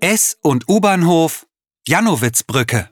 S- und U-Bahnhof Jannowitzbrücke.